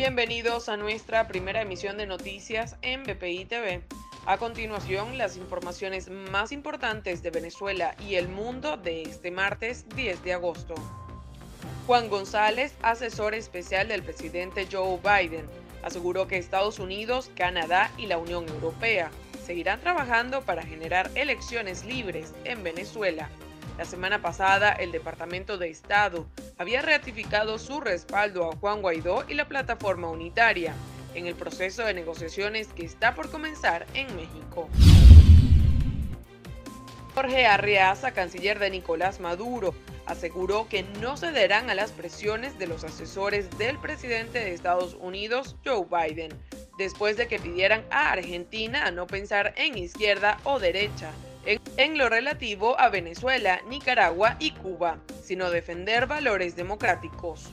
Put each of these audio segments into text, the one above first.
Bienvenidos a nuestra primera emisión de noticias en BPI TV. A continuación, las informaciones más importantes de Venezuela y el mundo de este martes 10 de agosto. Juan González, asesor especial del presidente Joe Biden, aseguró que Estados Unidos, Canadá y la Unión Europea seguirán trabajando para generar elecciones libres en Venezuela. La semana pasada, el Departamento de Estado había ratificado su respaldo a Juan Guaidó y la plataforma unitaria en el proceso de negociaciones que está por comenzar en México. Jorge Arreaza, canciller de Nicolás Maduro, aseguró que no cederán a las presiones de los asesores del presidente de Estados Unidos, Joe Biden, después de que pidieran a Argentina no pensar en izquierda o derecha, en, lo relativo a Venezuela, Nicaragua y Cuba, sino defender valores democráticos.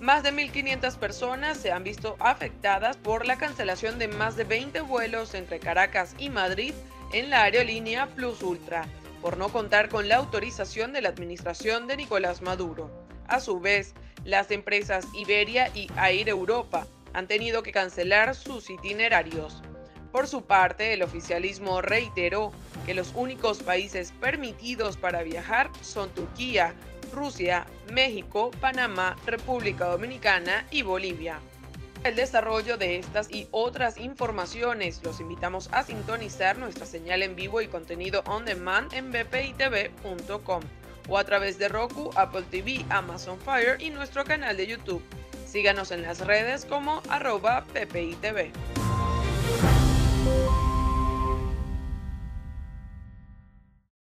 Más de 1.500 personas se han visto afectadas por la cancelación de más de 20 vuelos entre Caracas y Madrid en la aerolínea Plus Ultra, por no contar con la autorización de la administración de Nicolás Maduro. A su vez, las empresas Iberia y Air Europa han tenido que cancelar sus itinerarios. Por su parte, el oficialismo reiteró que los únicos países permitidos para viajar son Turquía, Rusia, México, Panamá, República Dominicana y Bolivia. El desarrollo de estas y otras informaciones los invitamos a sintonizar nuestra señal en vivo y contenido on demand en bpitv.com o a través de Roku, Apple TV, Amazon Fire y nuestro canal de YouTube. Síganos en las redes como arroba ppitv. you